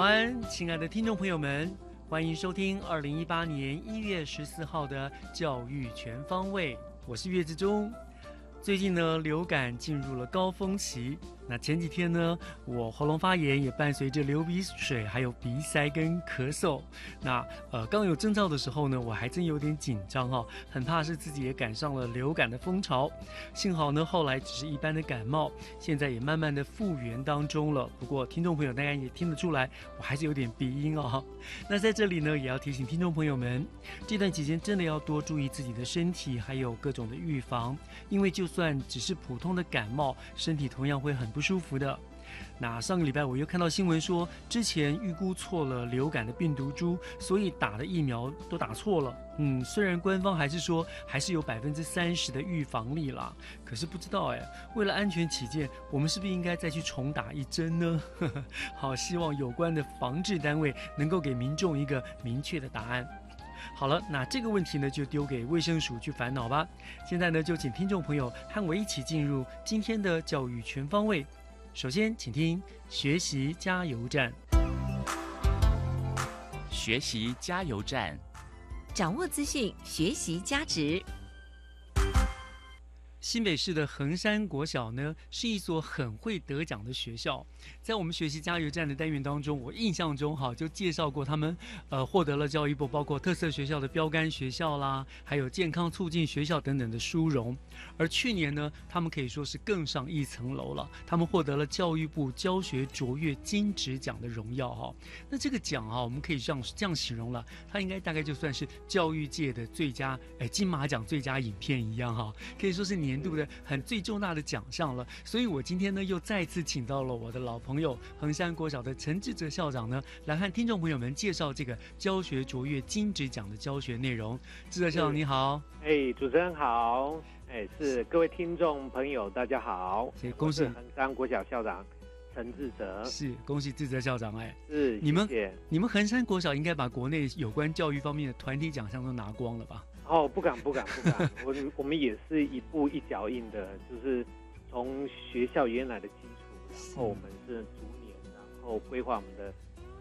安，亲爱的听众朋友们，欢迎收听二零一八年一月十四号的《教育全方位》，我是岳志忠。最近呢，流感进入了高峰期。那前几天呢，我喉咙发炎也伴随着流鼻水，还有鼻塞跟咳嗽。那呃，刚有征兆的时候呢，我还真有点紧张哈，很怕是自己也赶上了流感的风潮。幸好呢，后来只是一般的感冒，现在也慢慢的复原当中了。不过听众朋友大家也听得出来，我还是有点鼻音哦。那在这里呢，也要提醒听众朋友们，这段期间真的要多注意自己的身体，还有各种的预防，因为就算只是普通的感冒，身体同样会很不。不舒服的。那上个礼拜我又看到新闻说，之前预估错了流感的病毒株，所以打的疫苗都打错了。嗯，虽然官方还是说还是有百分之三十的预防力啦，可是不知道哎，为了安全起见，我们是不是应该再去重打一针呢？好，希望有关的防治单位能够给民众一个明确的答案。好了，那这个问题呢，就丢给卫生署去烦恼吧。现在呢，就请听众朋友和我一起进入今天的教育全方位。首先，请听学习加油站。学习加油站，掌握资讯，学习加值。新北市的横山国小呢，是一所很会得奖的学校。在我们学习加油站的单元当中，我印象中哈就介绍过他们，呃，获得了教育部包括特色学校的标杆学校啦，还有健康促进学校等等的殊荣。而去年呢，他们可以说是更上一层楼了，他们获得了教育部教学卓越金质奖的荣耀哈。那这个奖啊，我们可以这样这样形容了，它应该大概就算是教育界的最佳哎金马奖最佳影片一样哈，可以说是年度的很最重大的奖项了。所以我今天呢又再次请到了我的老朋友衡山国小的陈志哲校长呢，来和听众朋友们介绍这个教学卓越金质奖的教学内容。志哲校长你好，哎，主持人好。哎，是各位听众朋友，大家好！恭喜恒山国小校长陈志哲，是恭喜志哲校长！哎，是你们你们恒山国小应该把国内有关教育方面的团体奖项都拿光了吧？哦，不敢不敢不敢，我我们也是一步一脚印的，就是从学校原来的基础，然后我们是逐年，然后规划我们的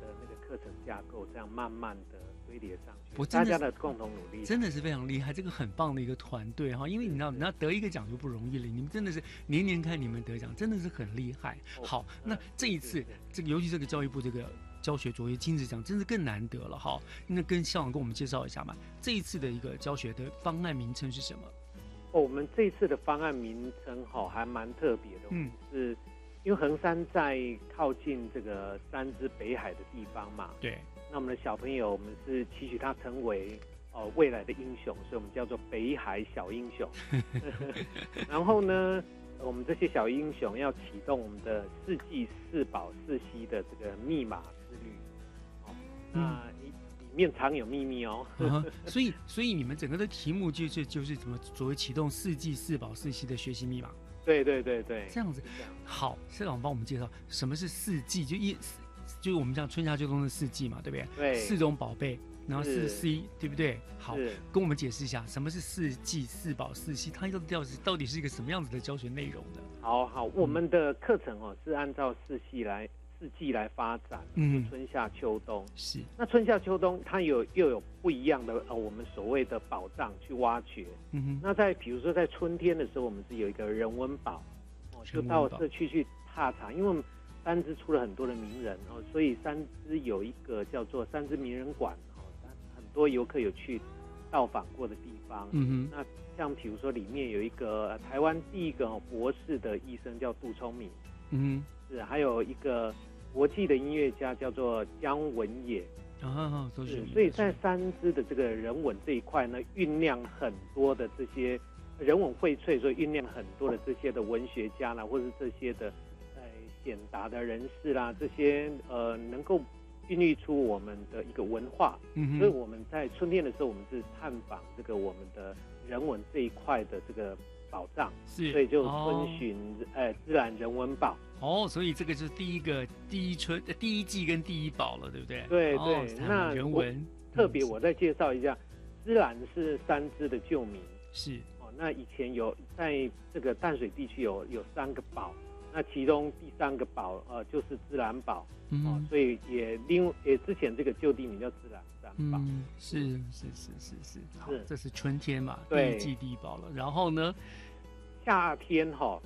的那个课程架构，这样慢慢的。堆叠上去，大家的共同努力真的是非常厉害，这个很棒的一个团队哈。因为你知道，你要得一个奖就不容易了，你们真的是年年看你们得奖，真的是很厉害。好，那这一次这个，尤其这个教育部这个教学卓越金质奖，真是更难得了哈。那跟校长跟我们介绍一下嘛，这一次的一个教学的方案名称是什么？哦，我们这一次的方案名称哈还蛮特别的，嗯，是因为衡山在靠近这个三支北海的地方嘛，对。那我们的小朋友，我们是期许他成为哦未来的英雄，所以我们叫做北海小英雄。然后呢，我们这些小英雄要启动我们的四季四宝四息的这个密码之旅。哦，那里里面藏有秘密哦。所以，所以你们整个的题目就是就是怎么作为启动四季四宝四息的学习密码？对对对对，这样子。好，社长帮我们介绍什么是四季，就一。就是我们讲春夏秋冬的四季嘛，对不对？对。四种宝贝，然后四是 C，对不对？好，跟我们解释一下什么是四季、四宝、四 C，，它到底到底到底是一个什么样子的教学内容的？好好，我们的课程哦是按照四系来四季来发展，嗯春夏秋冬。是，那春夏秋冬它有又有不一样的呃，我们所谓的宝藏去挖掘。嗯哼，那在比如说在春天的时候，我们是有一个人文宝，哦，就到社区去踏查，因为我们三支出了很多的名人哦，所以三支有一个叫做三支名人馆哦，很多游客有去到访过的地方。嗯哼，那像比如说里面有一个、呃台湾第一个、哦、博士的医生叫杜聪明，嗯是还有一个国际的音乐家叫做姜文也，哼，啊，都是所以在三支的这个人文这一块呢，酝酿很多的这些人文荟萃，所以酝酿很多的这些的文学家啦，或者是这些的呃显达的人士啦，这些呃能够孕育出我们的一个文化。嗯，所以我们在春天的时候，我们是探访这个我们的人文这一块的这个宝藏，是，所以就哦遵循呃自然人文宝。哦，所以这个就是第一个第一春呃第一季跟第一宝了，对不对？对哦对谈那我人文特别嗯我再介绍一下，芝兰是三支的旧名。是哦，那以前有在这个淡水地区有有三个宝，那其中第三个宝呃就是自然宝哦，嗯哼所以也另也之前这个旧地名叫自然三宝。嗯，是是是是是，好是，这是春天嘛，第一季第一宝了。然后呢，夏天哈、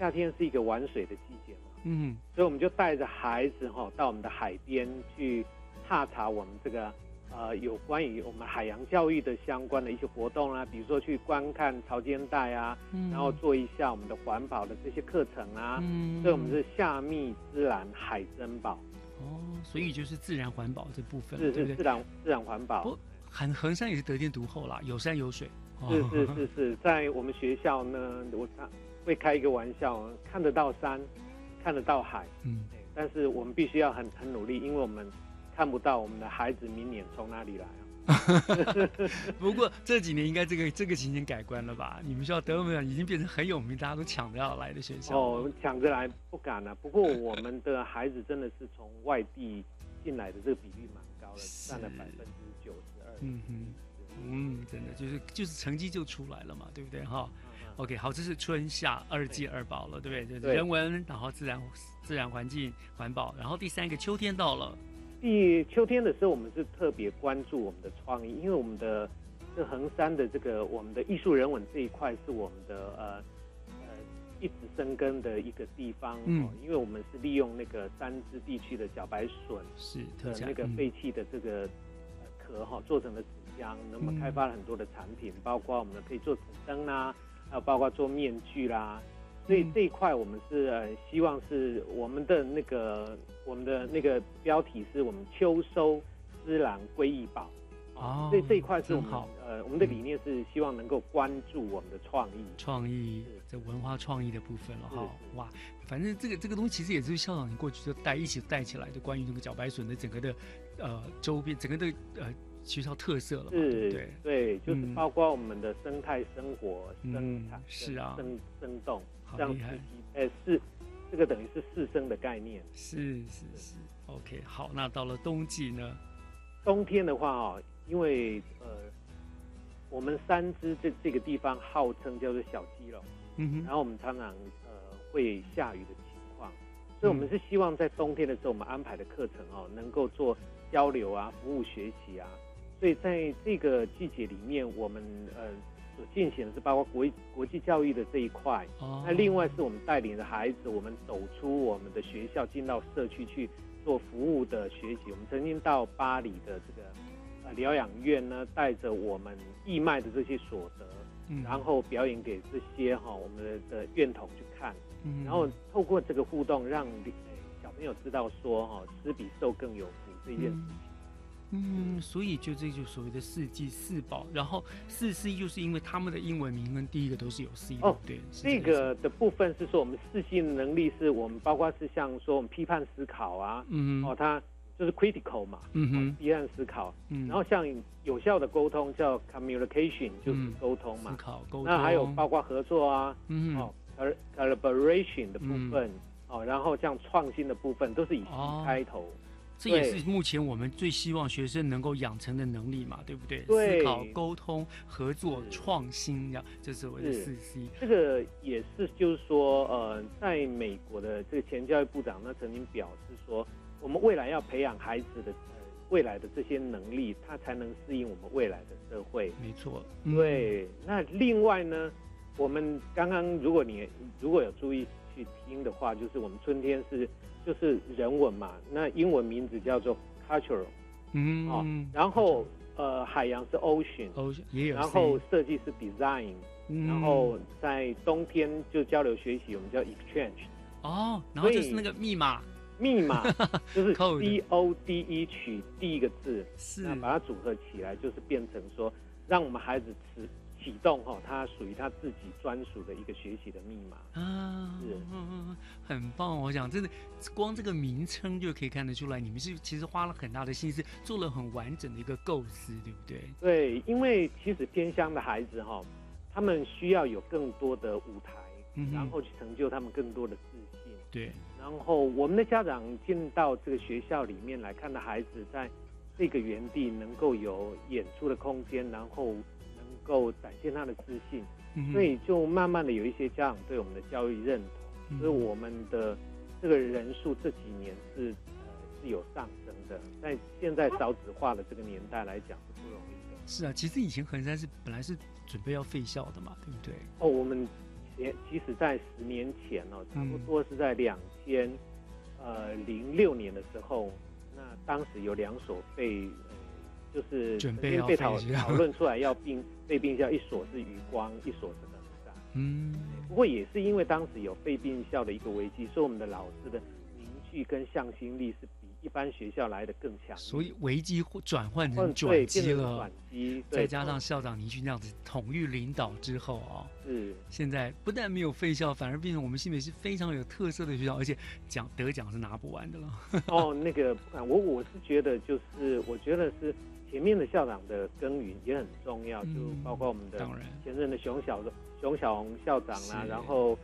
夏天是一个玩水的季节嘛，嗯，所以我们就带着孩子哈、到我们的海边去踏查我们这个呃有关于我们海洋教育的相关的一些活动啊，比如说去观看潮间带啊，嗯然后做一下我们的环保的这些课程啊。嗯所以我们是夏密自然海珍宝，哦，所以就是自然环保这部分，是？是自然自然环保不，恒恒山也是得天独厚啦，有山有水。哦是是是是，在我们学校呢，我常会开一个玩笑，看得到山，看得到海，嗯，但是我们必须要很很努力，因为我们看不到我们的孩子明年从哪里来啊。不过这几年应该这个这个情形改观了吧？你们学校德文已经变成很有名，大家都抢着要来的学校。哦，抢着来不敢了、不过我们的孩子真的是从外地进来的这个比率蛮高的，占了百分之九十二。嗯嗯，嗯，真的就是就是成绩就出来了嘛，对不对哈？OK，好，这是春夏二季二宝了，对不对？就是对。人文，然后自然自然环境环保，然后第三个秋天到了，第秋天的时候，我们是特别关注我们的创意，因为我们的这衡山的这个我们的艺术人文这一块是我们的呃呃一直生根的一个地方、嗯。哦，因为我们是利用那个三支地区的小白笋是那个废弃的这个呃壳哈、做成的纸箱，那么嗯。开发了很多的产品，包括我们可以做纸灯啦，还有包括做面具啦。所以嗯这一块我们是呃希望是我们的那个我们的那个标题是我们秋收之兰归一宝。哦所以这一块是我们真好呃我们的理念是希望能够关注我们的创意。创意是这文化创意的部分了哈是。哇，反正这个这个东西其实也是校长你过去就带一起带起来的，关于那个茭白笋的整个的呃周边整个的呃学校特色了嘛，对不是对？，对，就是嗯包括我们的生态生活、生嗯产、是啊生生动，好厉害这样刺激，呃，是这个等于是四生的概念。是是是，OK，好，那到了冬季呢？冬天的话哦，因为呃，我们三支这这个地方号称叫做小基隆，嗯哼，然后我们常常呃会下雨的情况，所以我们是希望在冬天的时候，我们安排的课程哦，能够做交流啊、服务学习啊。所以在这个季节里面，我们呃所进行的是包括国国际教育的这一块，哦那另外是我们带领着孩子，我们走出我们的学校，进到社区去做服务的学习。我们曾经到巴黎的这个呃疗养院呢，带着我们义卖的这些所得，嗯然后表演给这些哈、我们的的院童去看，嗯然后透过这个互动，让呃小朋友知道说哈、施比受更有福这件事情。嗯，所以就这就所谓的四季四宝，然后四 C 就是因为他们的英文名跟第一个都是有 C 的，哦对，是这个的部分是说，我们四性能力是我们包括是像说我们批判思考啊，嗯哼哦，它就是 critical 嘛，哦嗯哼，批判思考。嗯，然后像有效的沟通叫 communication，就是嗯沟通嘛。思考沟通，那还有包括合作啊，嗯哼哦，col-，collaboration 的部分，哦，然后像创新的部分都是以 C 哦开头。这也是目前我们最希望学生能够养成的能力嘛，对不对？对思考、沟通、合作、是创新，呀，这是我的是四 C。这个也是，就是说，呃，在美国的这个前教育部长呢，曾经表示说，我们未来要培养孩子的呃未来的这些能力，他才能适应我们未来的社会。没错，嗯，对，那另外呢，我们刚刚如果你如果有注意去听的话，就是我们春天是就是人文嘛，那英文名字叫做 cultural 嗯，哦，然后呃海洋是 ocean，ocean 也有然后设计是 design，嗯。然后在冬天就交流学习，我们叫 exchange。哦，然后就是那个密码。密码 就是 Code C O D E 取第一个字，是。那把它组合起来，就是变成说，让我们孩子启启动哈，它属于它自己专属的一个学习的密码。啊，是嗯嗯嗯很棒。我想真的，光这个名称就可以看得出来，你们是其实花了很大的心思，做了很完整的一个构思，对不对？对，因为其实偏乡的孩子哈，他们需要有更多的舞台，嗯然后去成就他们更多的自信。对，然后我们的家长进到这个学校里面来看到孩子在这个园地能够有演出的空间，然后能够展现他的自信，嗯所以就慢慢的有一些家长对我们的教育认同，嗯所以我们的这个人数这几年是呃是有上升的，在现在少子化的这个年代来讲是不容易的。是啊，其实以前衡山是本来是准备要废校的嘛，对不对？哦，我们前其实在十年前哦，差不嗯多是在两千呃零六年的时候，那当时有两所被呃就是准备要被讨讨论出来要并被并校，一所是余光，一所是衡山。嗯，不过也是因为当时有被并校的一个危机，所以我们的老师的凝聚跟向心力是比一般学校来的更强。所以危机转换成转机了转，机，对再加上校长凝聚那样子统御领导之后哦，是现在不但没有废校，反而变成我们新北是非常有特色的学校，而且奖得奖是拿不完的了。哦，那个不管我我是觉得就是我觉得是前面的校长的耕耘也很重要，就嗯包括我们的当然，前任的熊小熊小红校长啦、是然后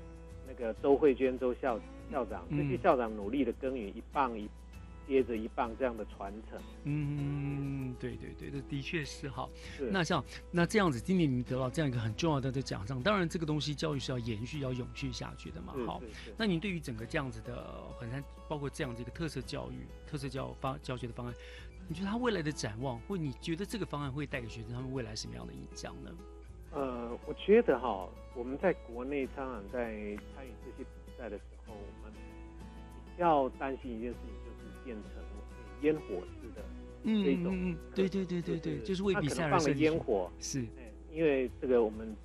那个周慧娟周校校长，这些嗯校长努力的耕耘，一棒一接着一棒这样的传承。嗯，对对对，这的确是哈。是那像那这样子，今年你得到这样一个很重要的的奖项，当然这个东西教育是要延续、要永续下去的嘛。好。那您对于整个这样子的很难，包括这样子一个特色教育、特色教方教学的方案，你觉得他未来的展望，或你觉得这个方案会带给学生他们未来什么样的影响呢？呃，我觉得哈，我们在国内当然在参与这些比赛的时候，我们比较担心一件事情，就是变成烟火式的，嗯这种嗯嗯，对对对对对，就是为比赛而放了设计出烟火，是哎，因为这个我们，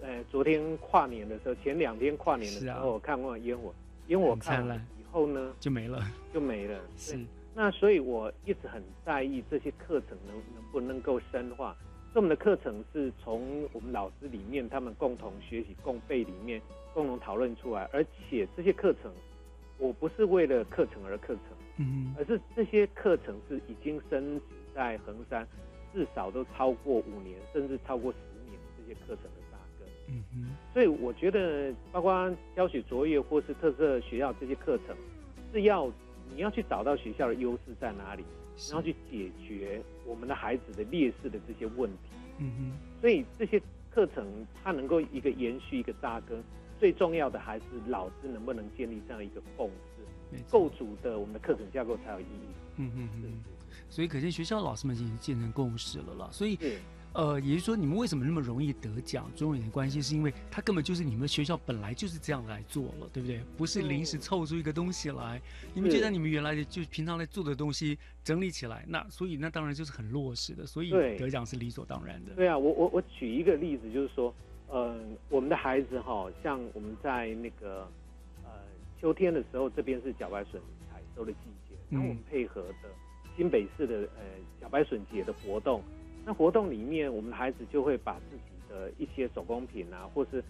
呃，昨天跨年的时候，前两天跨年的时候，我看过烟火，烟火看了以后呢，就没了，就没了。是对那所以我一直很在意这些课程能能不能够深化。所以我们的课程是从我们老师里面他们共同学习、共备里面共同讨论出来，而且这些课程，我不是为了课程而课程，嗯而是这些课程是已经深植在衡山，至少都超过五年，甚至超过十年这些课程的扎根。嗯哼，所以我觉得，包括教学卓越或是特色学校这些课程，是要你要去找到学校的优势在哪里，然后去解决我们的孩子的劣势的这些问题。嗯哼，所以这些课程它能够一个延续一个扎根，最重要的还是老师能不能建立这样一个共识，构筑的我们的课程架构才有意义。嗯哼是哼，所以可见学校老师们已经建成共识了啦。所以是呃，也就是说，你们为什么那么容易得奖？中有点关系，是因为它根本就是你们学校本来就是这样来做了，对不对？不是临时嗯凑出一个东西来。你们是就在你们原来的就平常在做的东西整理起来，那所以那当然就是很落实的，所以得奖是理所当然的。对啊，我我我举一个例子，就是说，嗯、我们的孩子哈，像我们在那个呃秋天的时候，这边是茭白笋采收的季节，然后我们嗯配合的新北市的呃茭白笋节的活动，那活动里面，我们的孩子就会把自己的一些手工品啊，或是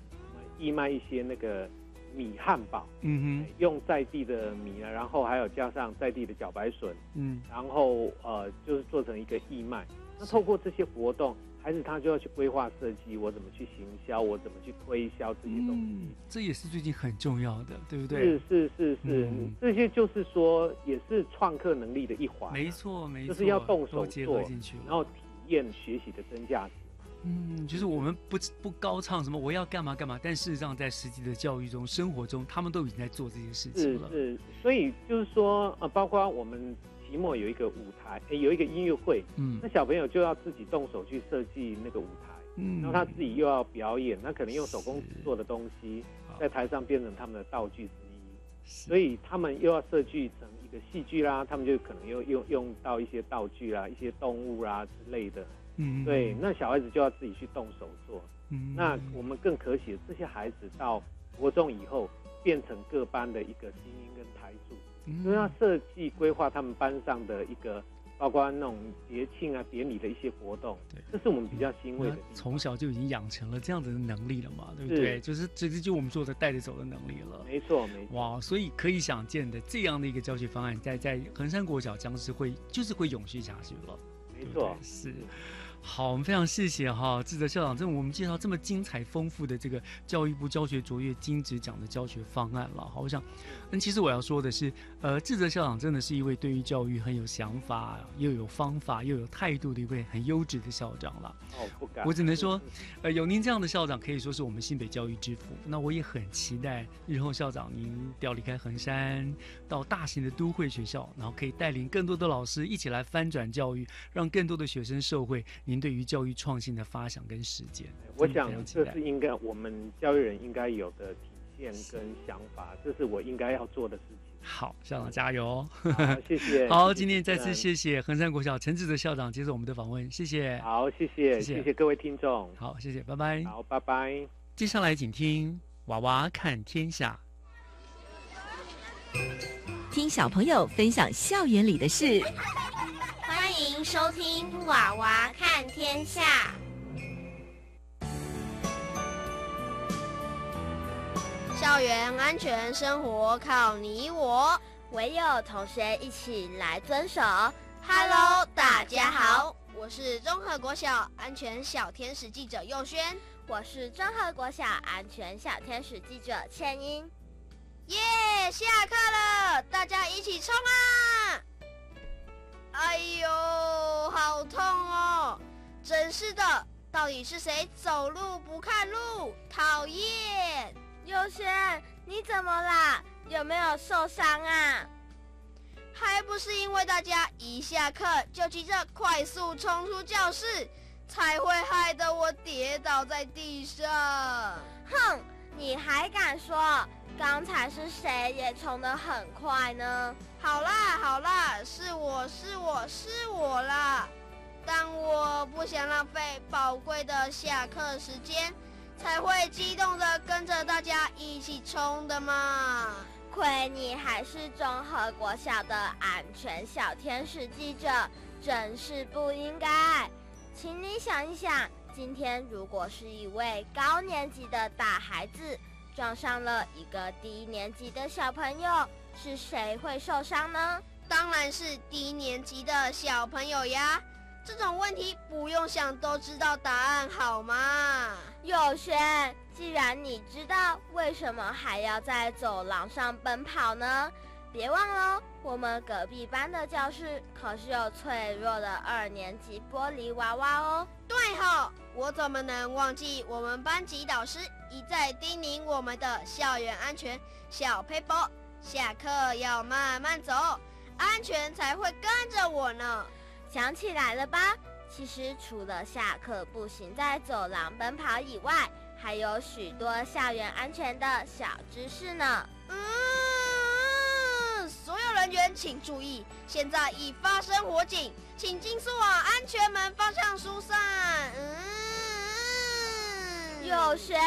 义卖一些那个米汉堡，嗯哼用在地的米啊，然后还有加上在地的茭白笋，嗯，然后呃，就是做成一个义卖。那透过这些活动，孩子他就要去规划设计，我怎么去行销，我怎么去推销这些东西。嗯，这也是最近很重要的，对不对？是是是是，嗯这些就是说也是创客能力的一环啊、没错没错，就是要动手做然后体验学习的真价值。嗯，就是我们不不高唱什么我要干嘛干嘛，但事实上在实际的教育中、生活中，他们都已经在做这些事情了。是是，所以就是说，呃，包括我们期末有一个舞台，诶有一个音乐会，嗯。那小朋友就要自己动手去设计那个舞台，嗯。然后他自己又要表演，那可能用手工做的东西在台上变成他们的道具之一，是。所以他们又要设计成一个戏剧啦，他们就可能又用用到一些道具啦、一些动物啦之类的，嗯对，那小孩子就要自己去动手做。嗯那我们更可喜的，这些孩子到国中以后变成各班的一个精英跟台柱，嗯所以要设计规划他们班上的一个，包括那种节庆啊、典礼的一些活动，对这是我们比较欣慰的。从小就已经养成了这样子的能力了嘛，对不是对？就是直接就我们说的带着走的能力了。没错没错，哇，所以可以想见的这样的一个教学方案，在在衡山国小将是会就是会永续下去了。没错对，是。好，我们非常谢谢哈志泽校长，这我们介绍这么精彩丰富的这个教育部教学卓越金质奖的教学方案了。好，我想，嗯，其实我要说的是，呃，志泽校长真的是一位对于教育很有想法、又有方法、又有态度的一位很优质的校长了。哦不敢，我只能说，呃，有您这样的校长，可以说是我们新北教育之父。那我也很期待日后校长您调离开衡山，到大型的都会学校，然后可以带领更多的老师一起来翻转教育，让更多的学生受惠您对于教育创新的发想跟实践。我想这是应该我们教育人应该有的跟想法，这是我应该要做的事情。好，校长加油谢谢。好，今天再次谢谢衡山国小陈志的校长接受我们的访问，谢谢。好，谢谢谢谢谢谢各位听众。好，谢谢，拜拜。好，拜拜。接下来请听《娃娃看天下》。听小朋友分享校园里的事，欢迎收听《娃娃看天下》。校园安全生活靠你我。唯有同学一起来遵守。Hello，大家好，我是综合国小安全小天使记者佑轩。我是综合国小安全小天使记者倩英。耶、下课了，大家一起冲啊！哎呦，好痛哦！真是的，到底是谁走路不看路？讨厌！优轩，你怎么啦？有没有受伤啊？还不是因为大家一下课就急着快速冲出教室，才会害得我跌倒在地上。哼，你还敢说？刚才是谁也冲得很快呢？好啦好啦，是我是我是我啦，但我不想浪费宝贵的下课时间，才会激动的跟着大家一起冲的嘛。亏你还是综合国小的安全小天使记者，真是不应该。请你想一想，今天如果是一位高年级的大孩子撞上了一个低年级的小朋友，是谁会受伤呢？当然是低年级的小朋友呀。这种问题不用想都知道答案，好吗？有轩，既然你知道，为什么还要在走廊上奔跑呢？别忘了，我们隔壁班的教室可是有脆弱的二年级玻璃娃娃哦。对吼，我怎么能忘记我们班级导师一再叮咛我们的校园安全小 paper，下课要慢慢走，安全才会跟着我呢。想起来了吧？其实除了下课步行在走廊奔跑以外，还有许多校园安全的小知识呢。嗯，所有人员请注意，现在已发生火警，请尽速往安全门方向疏散。嗯，有轩，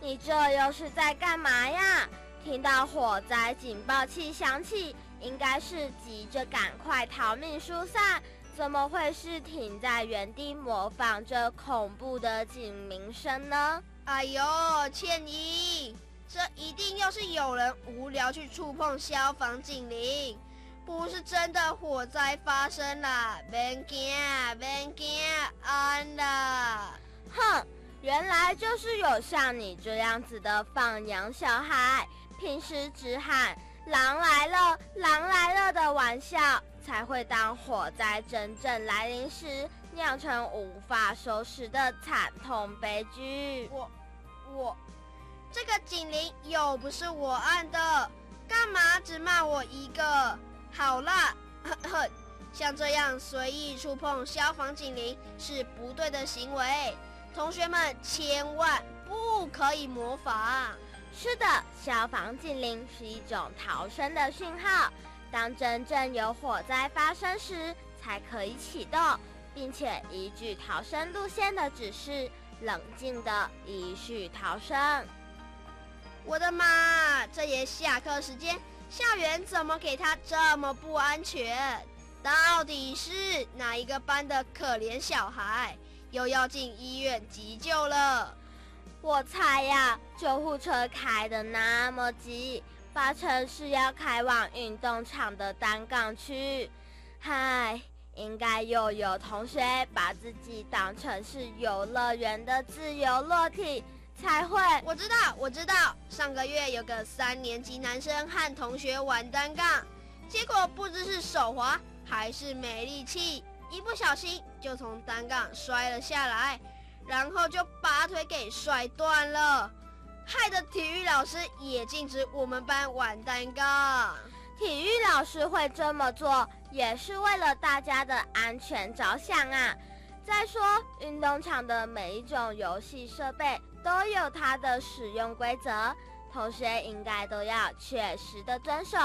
你这又是在干嘛呀？听到火灾警报器响起，应该是急着赶快逃命疏散，怎么会是停在原地模仿着恐怖的警鸣声呢？哎呦，倩怡，这一定又是有人无聊去触碰消防警铃。不是真的火灾发生了，别惊，别惊，安啦！哼，原来就是有像你这样子的放羊小孩，平时只喊“狼来了，狼来了”的玩笑，才会当火灾真正来临时，酿成无法收拾的惨痛悲剧。我，我，这个警铃又不是我按的，干嘛只骂我一个？好啦，像这样随意触碰消防警铃是不对的行为，同学们千万不可以模仿。是的，消防警铃是一种逃生的讯号，当真正有火灾发生时才可以启动，并且依据逃生路线的指示，冷静的依序逃生。我的妈，这也下课时间。校园怎么给他这么不安全？到底是哪一个班的可怜小孩又要进医院急救了？我猜呀，救护车开的那么急，八成是要开往运动场的单杠区。嗨，应该又有同学把自己当成是游乐园的自由落体。才会，我知道，我知道。上个月有个三年级男生和同学玩单杠，结果不知是手滑还是没力气，一不小心就从单杠摔了下来，然后就把腿给摔断了，害得体育老师也禁止我们班玩单杠。体育老师会这么做，也是为了大家的安全着想啊。再说，运动场的每一种游戏设备都有它的使用规则，同学应该都要确实的遵守，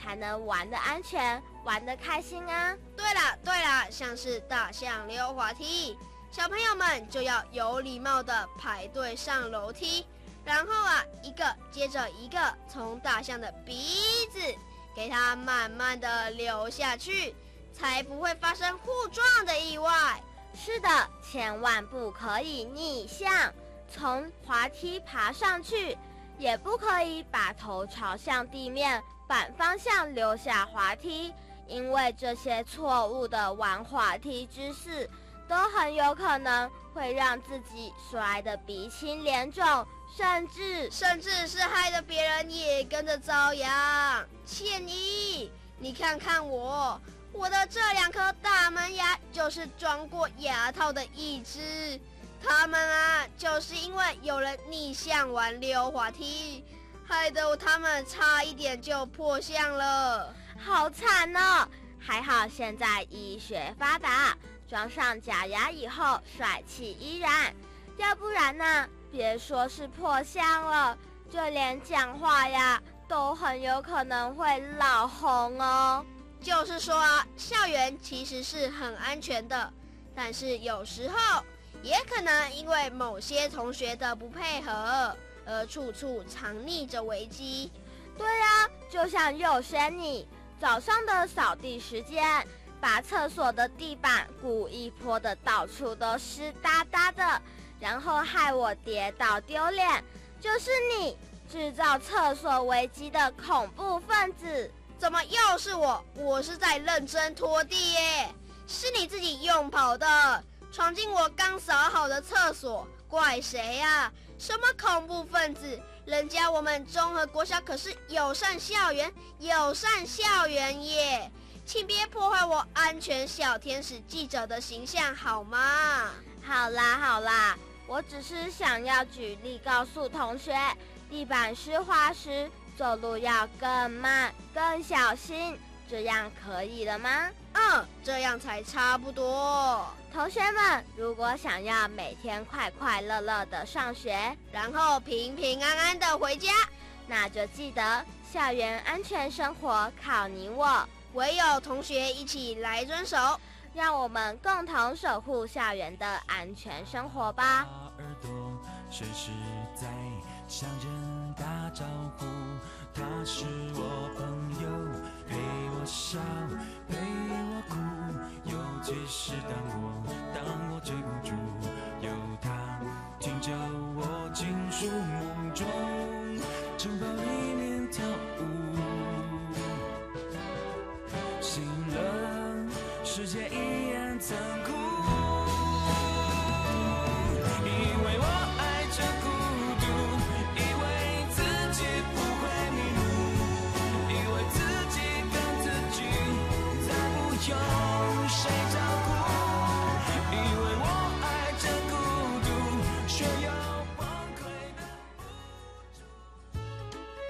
才能玩的安全，玩的开心啊！对了对了，像是大象溜滑梯，小朋友们就要有礼貌的排队上楼梯，然后啊，一个接着一个从大象的鼻子给它慢慢的流下去，才不会发生互撞的意外。是的，千万不可以逆向从滑梯爬上去，也不可以把头朝向地面反方向留下滑梯，因为这些错误的玩滑梯姿势，都很有可能会让自己摔得鼻青脸肿，甚至甚至是害得别人也跟着遭殃。倩怡，你看看我。我的这两颗大门牙就是装过牙套的一只，他们啊，就是因为有人逆向玩溜滑梯，害得他们差一点就破相了，好惨哦！还好现在医学发达，装上假牙以后帅气依然，要不然呢，别说是破相了，就连讲话呀都很有可能会老红哦。就是说啊，校园其实是很安全的，但是有时候也可能因为某些同学的不配合，而处处藏匿着危机。对啊，就像幼轩你早上的扫地时间，把厕所的地板故意泼的到处都湿哒哒的，然后害我跌倒丢脸，就是你制造厕所危机的恐怖分子。怎么又是我？我是在认真拖地耶，是你自己用跑的，闯进我刚扫好的厕所，怪谁呀？什么恐怖分子？人家我们综合国小可是友善校园，友善校园耶，请别破坏我安全小天使记者的形象好吗？好啦好啦，我只是想要举例告诉同学，地板湿滑时。走路要更慢、更小心，这样可以了吗？嗯，这样才差不多。同学们，如果想要每天快快乐乐的上学，然后平平安安的回家，那就记得校园安全生活靠你我，唯有同学一起来遵守，让我们共同守护校园的安全生活吧。耳朵随时在向人打招呼，他是我朋友，陪我笑，陪我哭，尤其是当我当我追不住，有他听着我倾诉一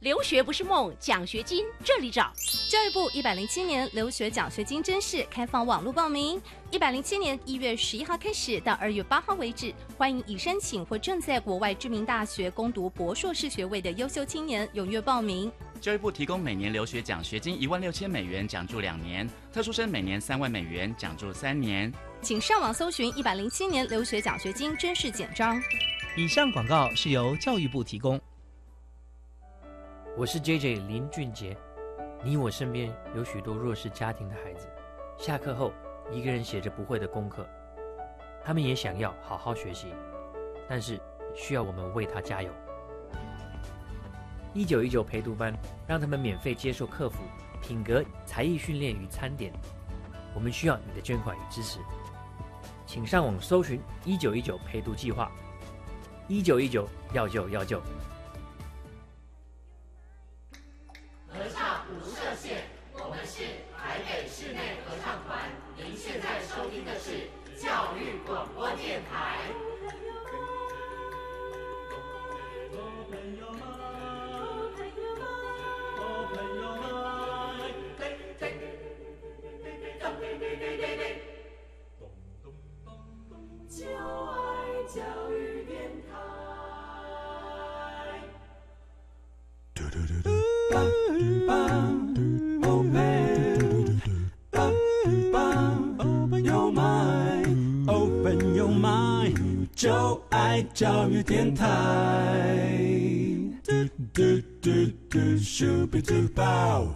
留学不是梦，奖学金这里找。教育部一百零七年留学奖学金甄试开放网络报名，一百零七年一月十一号开始到二月八号为止，欢迎已申请或正在国外知名大学攻读博硕士学位的优秀青年踊跃报名。教育部提供每年留学奖学金一万六千美元，奖助两年；特殊生每年三万美元，奖助三年。请上网搜寻一百零七年留学奖学金甄试简章。以上广告是由教育部提供。我是 J J 林俊杰，你我身边有许多弱势家庭的孩子，下课后一个人写着不会的功课，他们也想要好好学习，但是需要我们为他加油。一九一九陪读班让他们免费接受客服、品格、才艺训练与餐点，我们需要你的捐款与支持，请上网搜寻一九一九陪读计划，一九一九要救要救。就爱教育电台。嘟嘟嘟嘟咻比嘟爆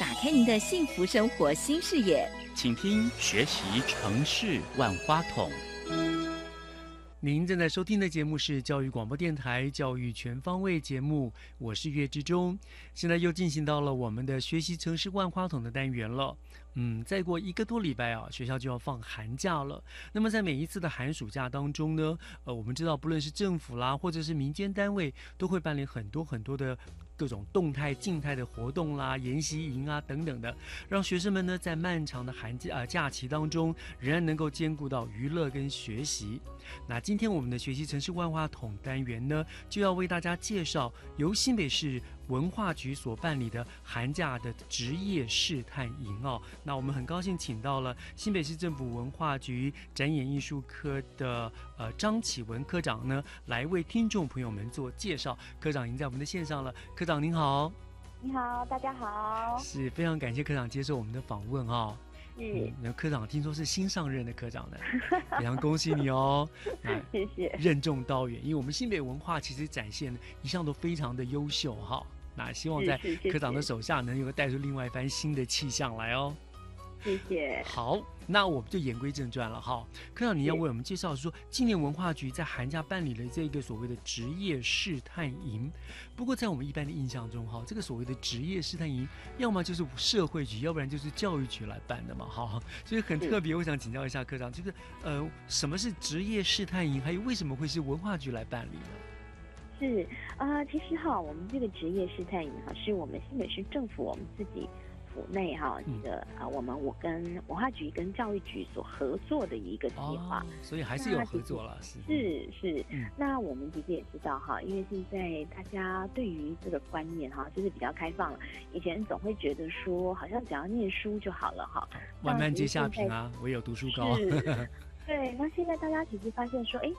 打开您的幸福生活新视野，请听学习城市万花筒。您正在收听的节目是教育广播电台《教育全方位》节目，我是岳志忠。现在又进行到了我们的学习城市万花筒的单元了。嗯，再过一个多礼拜啊，学校就要放寒假了。那么在每一次的寒暑假当中呢，呃，我们知道不论是政府啦，或者是民间单位，都会办理很多很多的。各种动态、静态的活动啦、研习营啊等等的，让学生们呢在漫长的寒假啊假期当中，仍然能够兼顾到娱乐跟学习。那今天我们的学习城市万花筒单元呢，就要为大家介绍由新北市文化局所办理的寒假的职业试探营哦。那我们很高兴请到了新北市政府文化局展演艺术科的呃张启文科长呢，来为听众朋友们做介绍。科长已经在我们的线上了，科。长您好，你好，大家好，是非常感谢科长接受我们的访问哦。嗯，那科长听说是新上任的科长呢，非常恭喜你哦。谢谢，任重道远，因为我们新北文化其实展现一向都非常的优秀哈。那希望在科长的手下能够带出另外一番新的气象来哦。谢谢。好，那我们就言归正传了哈。科长，你要为我们介绍说，今年文化局在寒假办理了这个所谓的职业试探营。不过，在我们一般的印象中，哈，这个所谓的职业试探营，要么就是社会局，要不然就是教育局来办的嘛，哈。所以很特别，我想请教一下科长，就是呃，什么是职业试探营？还有为什么会是文化局来办理呢？是啊，其实哈，我们这个职业试探营哈，是我们新北市政府我们自己。府内哈，这个啊，我们我跟文化局跟教育局所合作的一个计划，所以还是有合作了，是是是。那我们其实也知道哈，因为现在大家对于这个观念哈，就是比较开放了。以前总会觉得说，好像只要念书就好了哈，万般皆下品啊，唯有读书高。对，那现在大家其实发现说，哎。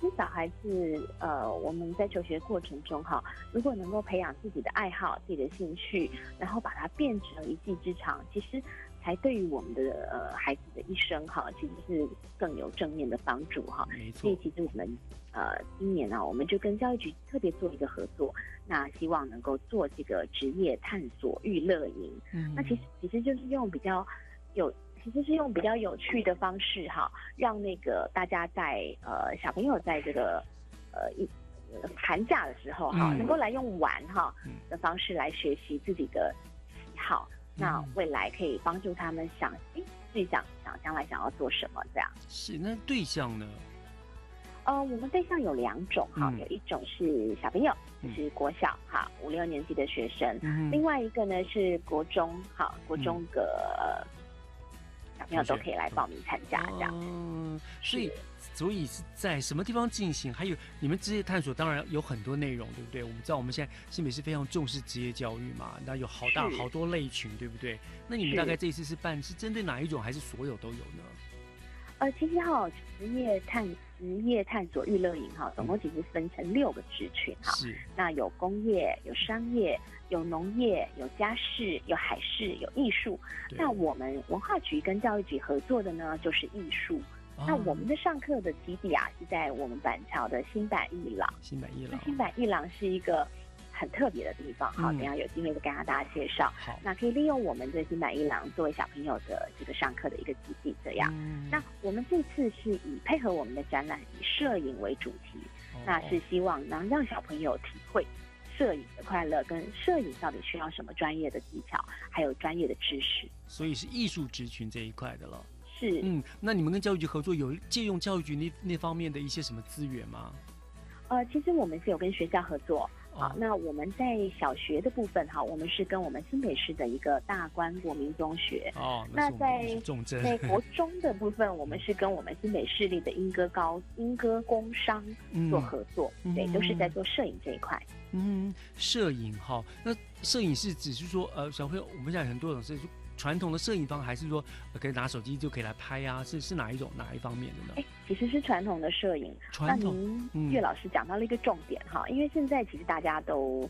其实小孩子，呃，我们在求学过程中哈，如果能够培养自己的爱好、自己的兴趣，然后把它变成一技之长，其实才对于我们的呃孩子的一生哈，其实是更有正面的帮助哈。没所以其实我们呃今年呢、我们就跟教育局特别做一个合作，那希望能够做这个职业探索娱乐营。嗯那其实其实就是用比较有，其实是用比较有趣的方式哈，让那个大家在呃小朋友在这个呃一。呃寒假的时候哈，嗯能够来用玩哈的方式来学习自己的喜好，那嗯未来可以帮助他们想，诶，自己想想将来想要做什么这样。是那对象呢？呃，我们对象有两种哈，嗯有一种是小朋友，就是国小哈五六年级的学生，嗯另外一个呢是国中哈国中的、呃小朋友都可以来报名参加这样。嗯，所以所以是在什么地方进行？还有你们职业探索当然有很多内容，对不对？我们知道我们现在新北是非常重视职业教育嘛，那有好大好多类群，对不对？那你们大概这一次是办是针对哪一种，还是所有都有呢？呃，其实哈职业探职业探索娱乐营哈，总共其实分成六个职群哈。是那有工业，有商业，有农业，有家事，有海事，有艺术。对那我们文化局跟教育局合作的呢，就是艺术。那哦我们的上课的基地啊，是在我们板桥的新版艺廊。新百亿了，那新版艺廊是一个很特别的地方，好，嗯等一下有机会再跟大家介绍。好，那可以利用我们这新版一郎作为小朋友的这个上课的一个基地，这样。嗯那我们这次是以配合我们的展览，以摄影为主题，哦那是希望能让小朋友体会摄影的快乐，跟摄影到底需要什么专业的技巧，还有专业的知识。所以是艺术职群这一块的了。是，嗯，那你们跟教育局合作，有借用教育局那那方面的一些什么资源吗？呃，其实我们是有跟学校合作。哦好，那我们在小学的部分哈，我们是跟我们新北市的一个大关国民中学。哦，那在是重症在 国中的部分，我们是跟我们新北市立的莺歌高莺歌工商做合作，对，嗯都是在做摄影这一块。嗯，摄影哈，那摄影是只是说呃，小朋友我们现在很多种是传统的摄影方，还是说、呃可以拿手机就可以来拍呀、是是哪一种哪一方面的呢？哎其实是传统的摄影。传统那您嗯岳老师讲到了一个重点哈，因为现在其实大家都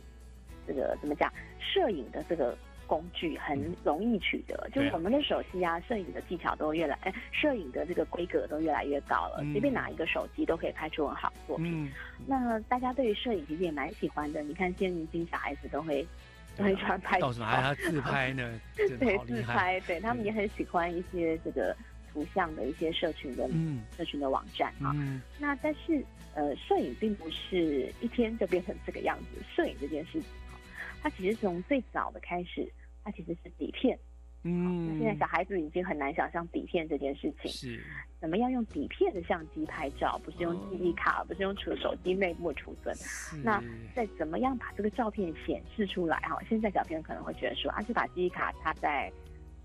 这个怎么讲，摄影的这个工具很容易取得，就是我们的手机啊，摄影的技巧都越来，哎，摄影的这个规格都越来越高了，嗯随便拿一个手机都可以拍出很好的作品。嗯，那大家对于摄影其实也蛮喜欢的，你看现在年轻小孩子都会。都很喜欢拍什么还要自拍呢？对。自拍，对他们也很喜欢一些这个图像的一些社群的、嗯社群的网站啊。嗯那但是呃，摄影并不是一天就变成这个样子。摄影这件事情，哈，它其实从最早的开始，它其实是底片。嗯，那现在小孩子已经很难想象底片这件事情，是怎么样用底片的相机拍照，不是用记忆卡，不是用储手机内部储存。那再怎么样把这个照片显示出来哈？现在小朋友可能会觉得说，啊，就把记忆卡插在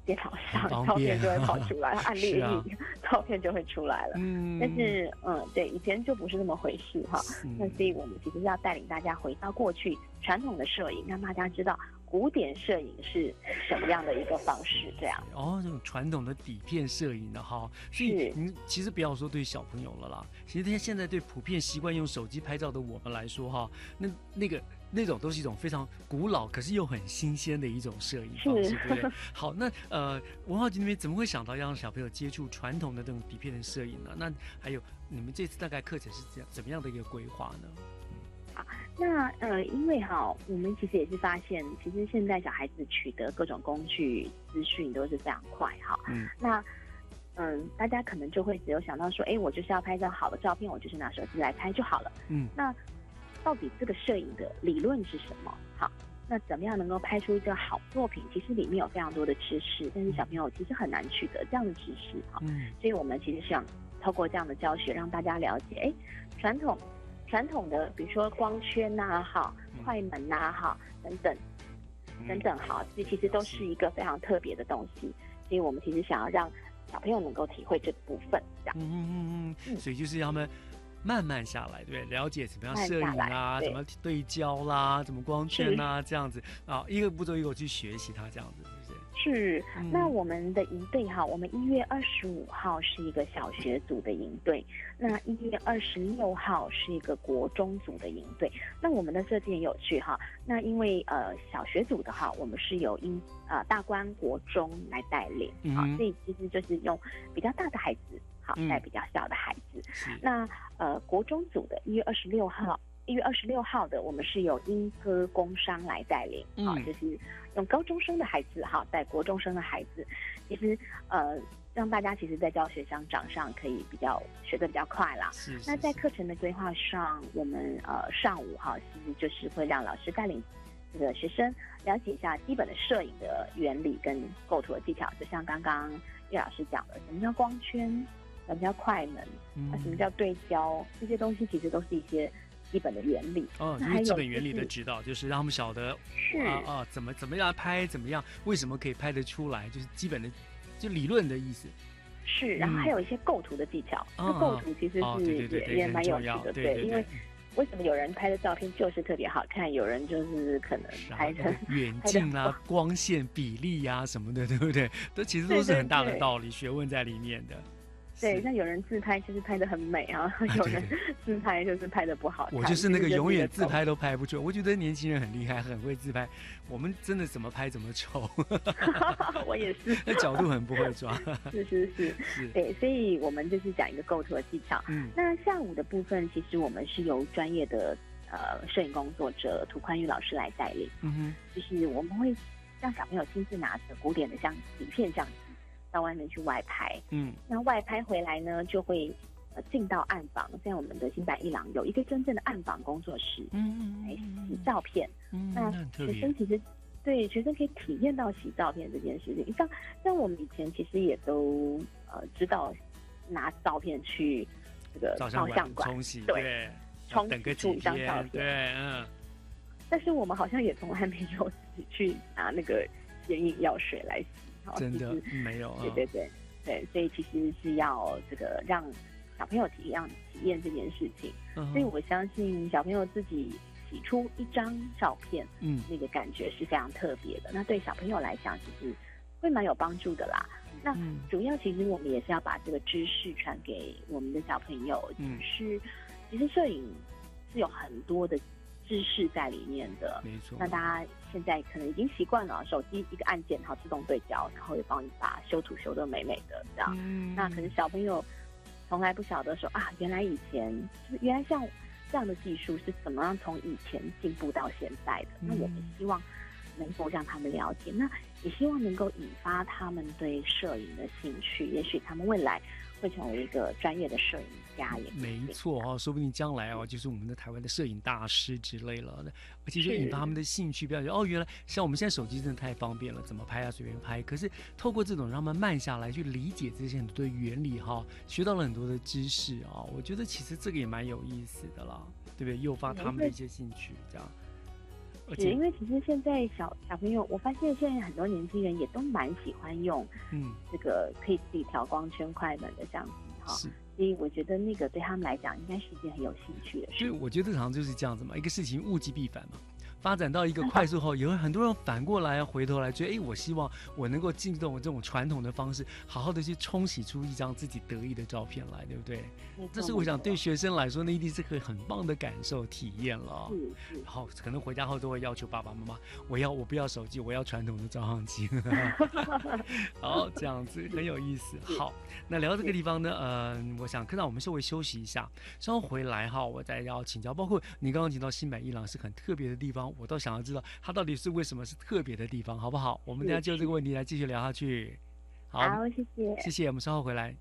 电脑上，照片就会跑 出来，按列是啊印，照片就会出来了。嗯但是，嗯，对，以前就不是那么回事哈。嗯那所以我们其实是要带领大家回到过去传统的摄影，让大家知道古典摄影是什么样的一个方式，这样。哦，这种传统的底片摄影的哈，所以您其实不要说对小朋友了啦，其实现在对普遍习惯用手机拍照的我们来说哈，那那个那种都是一种非常古老，可是又很新鲜的一种摄影方式，对不对？好，那呃，文化局那边怎么会想到要让小朋友接触传统的这种底片的摄影呢？那还有你们这次大概课程是怎样怎么样的一个规划呢？那呃，因为哈，我们其实也是发现，其实现在小孩子取得各种工具资讯都是非常快哈。嗯。那嗯，大家可能就会只有想到说，哎，我就是要拍张好的照片，我就是拿手机来拍就好了。嗯。那到底这个摄影的理论是什么？好，那怎么样能够拍出一个好作品？其实里面有非常多的知识，但是小朋友其实很难取得这样的知识哈。嗯。所以我们其实想透过这样的教学，让大家了解，哎，传统传统的，比如说光圈呐、哈，快门呐、哈，等等，等等，哈，这其实都是一个非常特别的东西。所以我们其实想要让小朋友能够体会这部分，这样。嗯嗯嗯嗯，所以就是让他们慢慢下来，对？了解怎么样摄影啊，怎么对焦啦，怎么光圈啊，这样子啊，一个步骤一个去学习它，这样子是那我们的营队哈，我们一月二十五号是一个小学组的营队，那一月二十六号是一个国中组的营队。那我们的设计很有趣哈，那因为呃小学组的哈，我们是由英呃大关国中来带领啊，所以其实就是用比较大的孩子好嗯带比较小的孩子。是那呃国中组的一月二十六号。一月二十六号的，我们是由英歌工商来带领，啊、嗯就是用高中生的孩子哈，带国中生的孩子，其实呃，让大家其实，在教学相长上可以比较学的比较快啦。是那在课程的规划上，我们呃上午哈，其实就是会让老师带领这个学生了解一下基本的摄影的原理跟构图的技巧，就像刚刚叶老师讲的，什么叫光圈，什么叫快门，嗯啊，什么叫对焦，这些东西其实都是一些基本的原理。哦，那就是基还有就本原理的指导，就是让他们晓得是啊啊怎么怎么样拍，怎么样为什么可以拍得出来，就是基本的就理论的意思。是，然后嗯还有一些构图的技巧。构图其实哦是也也蛮有趣的，对对因为为什么有人拍的照片就是特别好看，有人就是可能拍成远近啊、光线比例呀、什么的，对不对？都其实都是很大的对道理、学问在里面的。对，像有人自拍就是拍的很美啊，有人自拍就是拍的不好看。我就是那个永远自拍都拍不出。我觉得年轻人很厉害，很会自拍。我们真的怎么拍怎么丑 我也是，那角度很不会抓。是是是，是对，所以我们就是讲一个构图的技巧。嗯那下午的部分，其实我们是由专业的呃摄影工作者涂宽裕老师来带领。嗯哼，就是我们会让小朋友亲自拿着古典的相底片相机到外面去外拍。嗯那外拍回来呢，就会呃进到暗房，在我们的新版一郎有一个真正的暗房工作室，嗯来洗照片。嗯，那学生。其实对学生可以体验到洗照片这件事情。像像我们以前其实也都呃知道拿照片去这个照照相馆冲洗，对，冲洗出一张照，片。对，嗯，但是我们好像也从来没有自己去拿那个眼影药水来洗，好真的没有啊对对对对，所以其实是要这个让小朋友体验体验这件事情，嗯所以我相信小朋友自己洗出一张照片，嗯那个感觉是非常特别的。那对小朋友来讲，其实会蛮有帮助的啦。那嗯主要其实我们也是要把这个知识传给我们的小朋友，嗯就是其实摄影是有很多的知识在里面的。没错那大家现在可能已经习惯了，手机一个按键，好自动对焦，然后也帮你把修图修得美美的这样。嗯那可能小朋友从来不晓得说啊，原来以前就是原来像这样的技术是怎么样从以前进步到现在的。那我们嗯希望能够让他们了解，那也希望能够引发他们对摄影的兴趣。也许他们未来会成为一个专业的摄影没错哦，说不定将来哦，就是我们的台湾的摄影大师之类了，而且就引发他们的兴趣，不要觉得哦，原来像我们现在手机真的太方便了，怎么拍啊随便拍。可是透过这种让他们慢下来去理解这些很多的原理哈，学到了很多的知识啊，我觉得其实这个也蛮有意思的啦，对不对？诱发他们的一些兴趣，这样。而是且因为其实现在小小朋友，我发现现在很多年轻人也都蛮喜欢用嗯这个可以自己调光圈快门的相机哈，是。所以我觉得那个对他们来讲应该是一件很有兴趣的事。所以我觉得常常就是这样子嘛，一个事情物极必反嘛。发展到一个快速后，也会很多人反过来回头来觉得，哎，我希望我能够进动这种传统的方式，好好的去冲洗出一张自己得意的照片来，对不对？这是我想对学生来说，那一定是个很棒的感受体验了。是是。好，可能回家后都会要求爸爸妈妈，我要我不要手机，我要传统的照相机。好，这样子很有意思。好，那聊到这个地方呢，呃，我想科长我们稍微休息一下，稍后回来哈，我再要请教，包括你刚刚提到新北伊朗是很特别的地方，我倒想要知道它到底是为什么是特别的地方，好不好？我们等一下就这个问题来继续聊下去。好，好，谢谢。谢谢，我们稍后回来。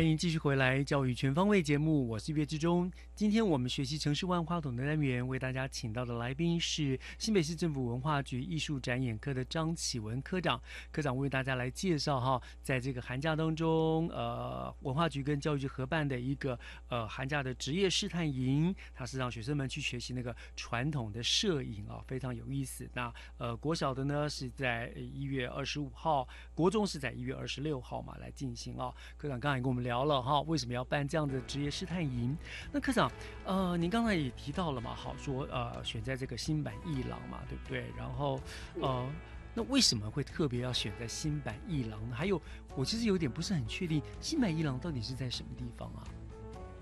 欢迎继续回来《教育全方位》节目，我是岳志忠。今天我们学习城市万花筒的单元，为大家请到的来宾是新北市政府文化局艺术展演科的张启文科长。科长为大家来介绍哈，在这个寒假当中，呃，文化局跟教育局合办的一个呃寒假的职业试探营，它是让学生们去学习那个传统的摄影啊，非常有意思。那呃，国小的呢是在一月二十五号，国中是在一月二十六号嘛来进行啊。科长刚才也跟我们。聊了哈，为什么要办这样的职业试探营？那科长，呃，您刚才也提到了嘛，好说呃，选在这个新版一郎嘛，对不对？然后呃，那为什么会特别要选在新版一郎呢？还有，我其实有点不是很确定，新版一郎到底是在什么地方啊？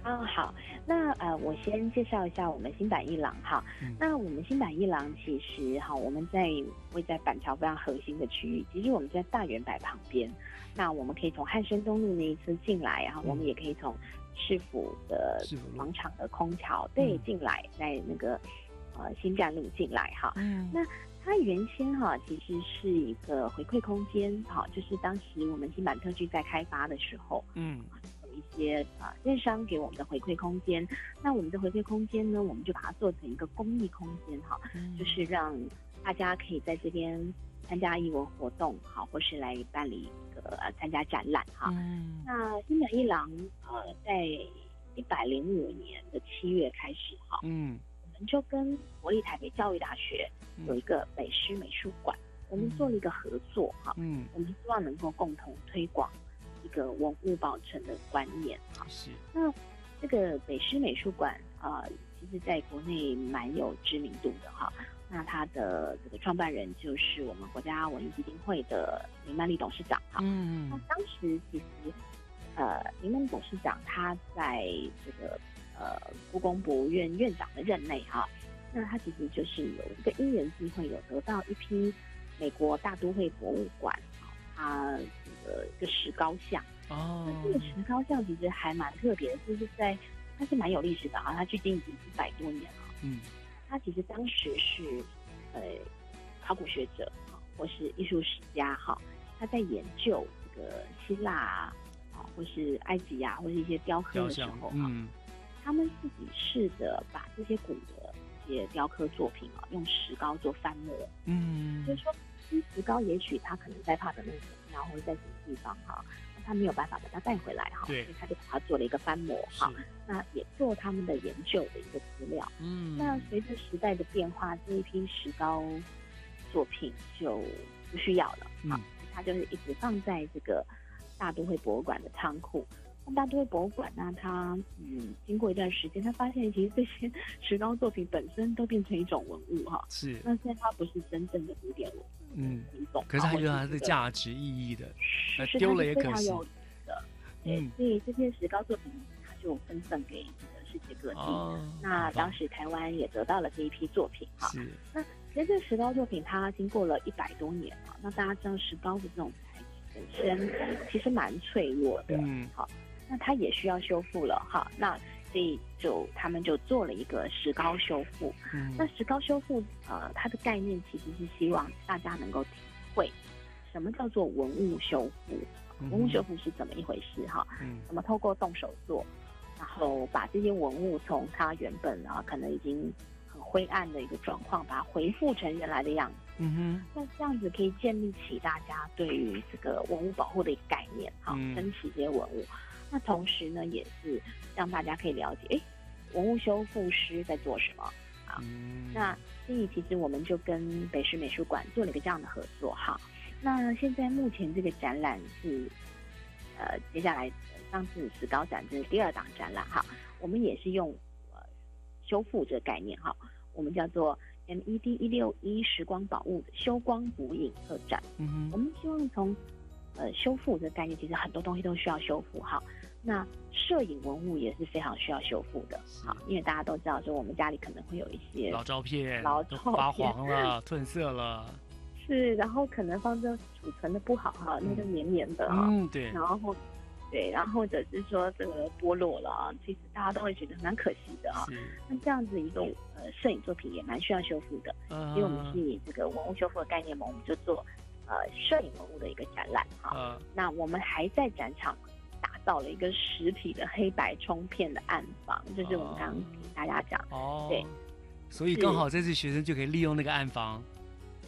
啊，好，那呃，我先介绍一下我们新版一郎哈。那我们新版一郎其实哈，我们在位在板桥非常核心的区域，其实我们在大圆柏旁边。那我们可以从汉生东路那一次进来，然后我们也可以从市府的广场的空桥对进来，在那个呃新站路进来哈。嗯，那它原先哈其实是一个回馈空间，哈，就是当时我们新版特区在开发的时候，嗯。有一些啊，电商给我们的回馈空间，那我们的回馈空间呢，我们就把它做成一个公益空间哈，就是让大家可以在这边参加义文活动，好，或是来办理一个参加展览哈。那新美一郎呃，在一百零五年的七月开始哈，嗯，我们就跟国立台北教育大学有一个北师美术馆，我们做了一个合作哈，嗯，我们希望能够共同推广。一个文物保存的观念哈，是那这个北师美术馆啊，其实在国内蛮有知名度的哈。那他的这个创办人就是我们国家文艺基金会的林曼丽董事长哈。嗯那当时其实呃，林曼丽董事长他在这个呃故宫博物院院长的任内哈，那他其实就是有一个因缘机会，有得到一批美国大都会博物馆啊。呃，一个石膏像哦，那这个石膏像其实还蛮特别的，就是在它是蛮有历史的啊，它距今已经一百多年了。嗯，它其实当时是呃考古学者啊，或是艺术史家哈，他在研究这个希腊啊，或是埃及啊，或是一些雕刻的时候哈，他们自己试着把这些古的一些雕刻作品啊，用石膏做翻模。嗯，就是说，石膏也许它可能在帕德那个。然后在什么地方哈？那他没有办法把它带回来哈，所以他就把它做了一个翻模哈。那也做他们的研究的一个资料。嗯。那随着时代的变化，这一批石膏作品就不需要了啊。它就是一直放在这个大都会博物馆的仓库。那大都会博物馆呢，它嗯，经过一段时间，他发现其实这些石膏作品本身都变成一种文物哈。是。那现在它不是真正的古典文。嗯，可是它有它的价值意义的，丢了也可惜的。嗯，所以这些石膏作品，它就分赠给这个世界各地。那当时台湾也得到了这一批作品哈。是。那其实这石膏作品它经过了一百多年了，那大家知道石膏的这种材质本身其实蛮脆弱的。嗯。好，那它也需要修复了哈。那所以就他们就做了一个石膏修复。嗯，那石膏修复，呃，它的概念其实是希望大家能够体会什么叫做文物修复。文物修复是怎么一回事？哈，嗯，怎么透过动手做，然后把这些文物从它原本啊可能已经很灰暗的一个状况，把它恢复成原来的样子。嗯哼，那这样子可以建立起大家对于这个文物保护的一个概念。哈，珍惜这些文物。那同时呢，也是让大家可以了解，哎，文物修复师在做什么啊？那所以其实我们就跟北师美术馆做了一个这样的合作哈。那现在目前这个展览是，呃，接下来上次石膏展这是第二档展览哈，我们也是用呃修复这个概念哈，我们叫做 M E D 一六一时光宝物修光补影特展。嗯哼，我们希望从呃修复这个概念，其实很多东西都需要修复哈。那摄影文物也是非常需要修复的，好，因为大家都知道说我们家里可能会有一些老照片，老照片发黄了、褪色了，是，然后可能放着储存的不好哈，那个黏黏的哈，嗯，对，然后对，然后或者是说这个剥落了啊，其实大家都会觉得蛮可惜的哈。那这样子一个呃摄影作品也蛮需要修复的，嗯所以我们是以这个文物修复的概念嘛，我们就做呃摄影文物的一个展览哈。那我们还在展场。造了一个实体的黑白冲片的暗房，就是我们刚刚给大家讲，哦，对，所以刚好这次学生就可以利用那个暗房。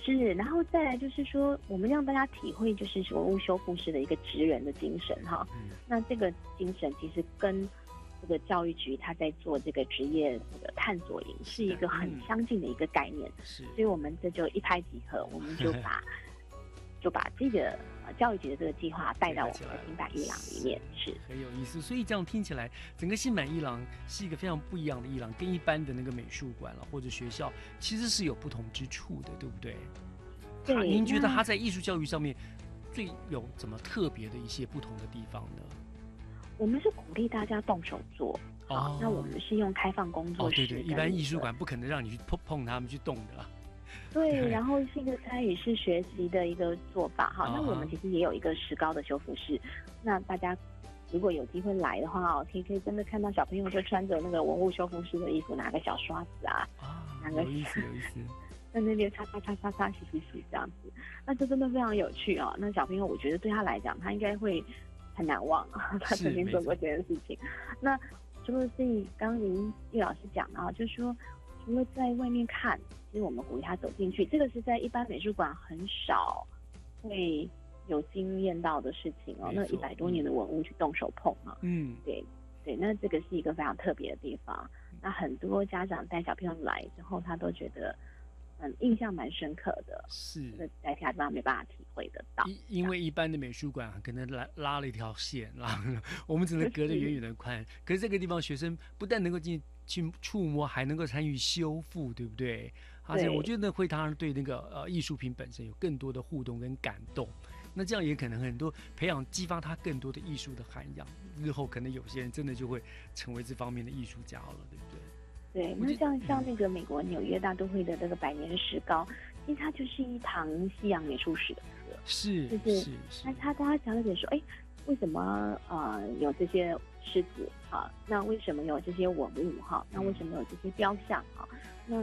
是，然后再来就是说，我们让大家体会就是文物修复师的一个职人的精神哈。那这个精神其实跟这个教育局他在做这个职业这个探索营是一个很相近的一个概念。是，所以我们这就一拍即合，我们就 把就把这个呃教育局的这个计划带到我们的新版伊朗里面，是很有意思。所以这样听起来，整个新版伊朗是一个非常不一样的伊朗，跟一般的那个美术馆了或者学校其实是有不同之处的，对不对？对。您觉得他在艺术教育上面最有怎么特别的一些不同的地方呢？我们是鼓励大家动手做。哦。那我们是用开放工作室。哦，对对，一般艺术馆不可能让你去碰碰他们去动的。对，然后是一个参与式学习的一个做法哈。那我们其实也有一个石膏的修复室，那大家如果有机会来的话哦，可以可以真的看到小朋友就穿着那个文物修复师的衣服，拿个小刷子啊，拿个有意思 有意思，在那边擦擦擦擦擦洗洗洗这样子，那这真的非常有趣哦。那小朋友我觉得对他来讲，他应该会很难忘啊，他曾经做过这件事情。那除了这刚刚您叶老师讲啊，就是说除了在外面看。其实我们鼓励他走进去，这个是在一般美术馆很少会有经验到的事情哦。那一百多年的文物去动手碰啊，嗯，对对，那这个是一个非常特别的地方。那很多家长带小朋友来之后，他都觉得嗯印象蛮深刻的，是在其他地方没办法体会得到。因为一般的美术馆可能拉拉了一条线，拉我们只能隔得远远的 看。可是这个地方学生不但能够进去触摸，还能够参与修复，对不对？而且我觉得会他对那个呃艺术品本身有更多的互动跟感动，那这样也可能很多培养激发他更多的艺术的涵养，日后可能有些人真的就会成为这方面的艺术家了，对不对？对，那像像那个美国纽约大都会的那个百年石膏，其实它就是一堂西洋美术史的课，是是是，那他跟他讲了解说，哎，为什么呃有这些狮子啊？那为什么有这些文物哈？那为什么有这些雕像啊？那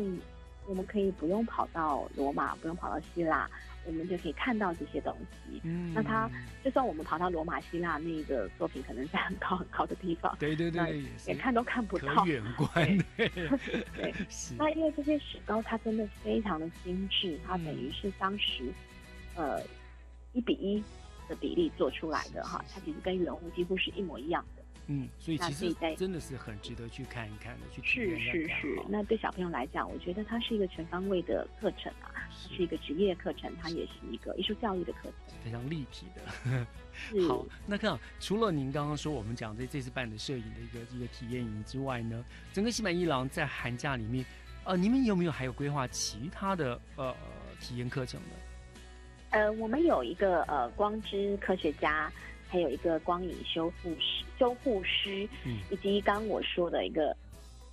我们可以不用跑到罗马，不用跑到希腊，我们就可以看到这些东西。嗯，那它就算我们跑到罗马、希腊，那个作品可能在很高 很高的地方，对对对，也看都看不到，远 观。对，那因为这些石膏它真的非常的精致，它等于是当时呃一比一的比例做出来的哈，它其实跟原物几乎是一模一样。嗯，所以其实真的是很值得去看一看的，去是是是。那对小朋友来讲，我觉得它是一个全方位的课程啊，是一个职业课程，它也是一个艺术教育的课程，非常立体的。好，那看除了您刚刚说我们讲这这次办的摄影的一个一个体验营之外呢，整个西满一郎在寒假里面，呃，你们有没有还有规划其他的呃体验课程呢？呃，我们有一个呃光之科学家。还有一个光影修复师、修护师，嗯，以及刚我说的一个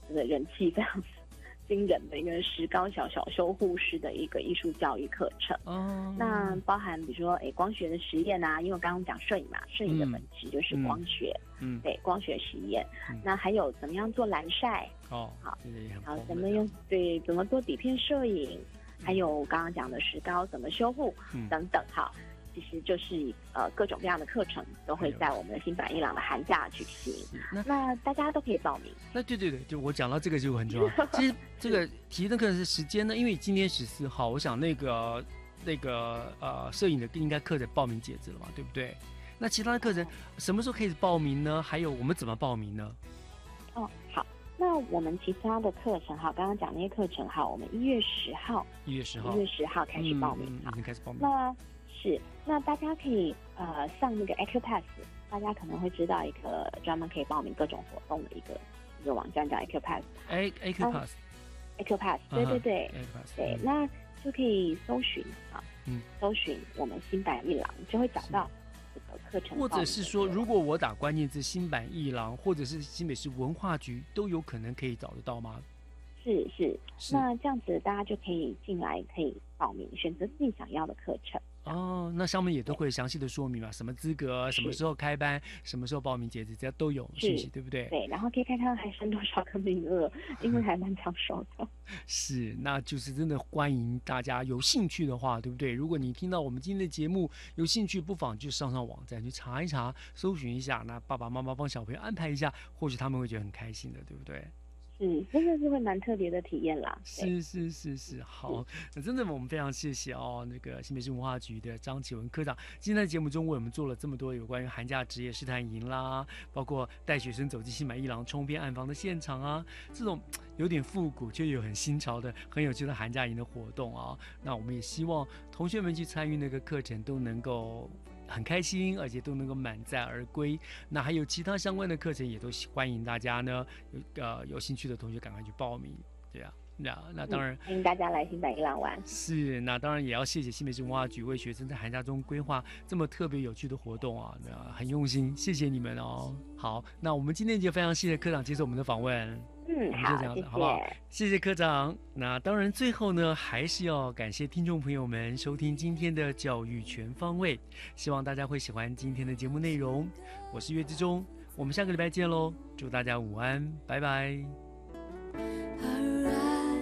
这个人气非常 惊人的一个石膏小小修护师的一个艺术教育课程。哦，那包含比如说，哎，光学的实验啊，因为我刚刚讲摄影嘛，摄影的本质就是光学，嗯，对，光学实验。那还有怎么样做蓝晒？哦，好，好，怎么用？对，怎么做底片摄影？还有刚刚讲的石膏怎么修复？等等，哈。其实就是呃各种各样的课程都会在我们的新版伊朗的寒假举行，那大家都可以报名。那对对对，就我讲到这个就很重要。其实这个提的课程是时间呢，因为今天十四号，我想那个那个呃摄影的应该课程报名截止了嘛，对不对？那其他的课程什么时候可以报名呢？还有我们怎么报名呢？哦，好，那我们其他的课程哈，刚刚讲那些课程哈，我们一月十号，一月十号，一月十号开始报名，已经开始报名。那是，那大家可以呃上那个 Acupass，大家可能会知道一个专门可以报名各种活动的一个一个网站叫。A Acupass，Acupass，对对对，对，那就可以搜寻啊，嗯，搜寻我们新版一郎，就会找到这个课程。或者是说，如果我打关键字新版一郎，或者是新北市文化局，都有可能可以找得到吗？是是，那这样子大家就可以进来，可以报名，选择自己想要的课程。哦，那上面也都会详细的说明嘛，什么资格，什么时候开班，什么时候报名截止，这样都有信息，对不对？对，然后可以看看还剩多少个名额，因为还蛮抢手的。是，那就是真的欢迎大家有兴趣的话，对不对？如果你听到我们今天的节目有兴趣，不妨就上上网站去查一查，搜寻一下。那爸爸妈妈帮小朋友安排一下，或许他们会觉得很开心的，对不对？是，真的是会蛮特别的体验啦。是是是是，好，那真的我们非常谢谢哦，那个新北市文化局的张启文科长，今天在节目中为我们做了这么多有关于寒假职业试探营啦，包括带学生走进新买一郎冲边暗房的现场啊，这种 有点复古却又很新潮的、很有趣的寒假营的活动啊，那我们也希望同学们去参与那个课程都能够。很开心，而且都能够满载而归。那还有其他相关的课程，也都欢迎大家呢，有呃有兴趣的同学赶快去报名。对啊，那那当然欢迎大家来新北一浪玩。是，那当然也要谢谢新北市文化局为学生在寒假中规划这么特别有趣的活动啊，那很用心，谢谢你们哦。好，那我们今天就非常谢谢科长接受我们的访问。嗯，好，这样子，好不好？谢谢科长。那当然，最后呢，还是要感谢听众朋友们收听今天的教育全方位。希望大家会喜欢今天的节目内容。我是岳志忠，我们下个礼拜见喽！祝大家午安，拜拜。而爱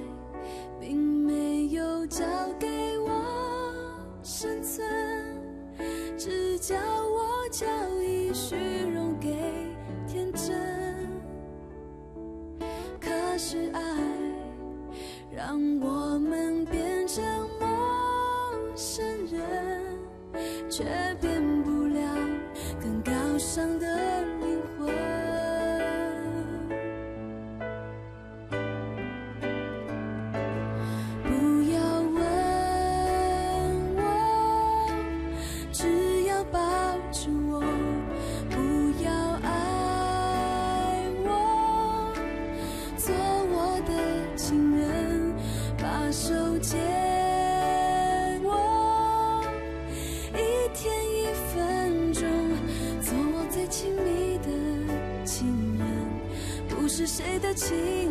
并没有教给我生存，只教我交易虚荣给天真。可是爱让我们变成陌生人，却变不了更高尚的。的情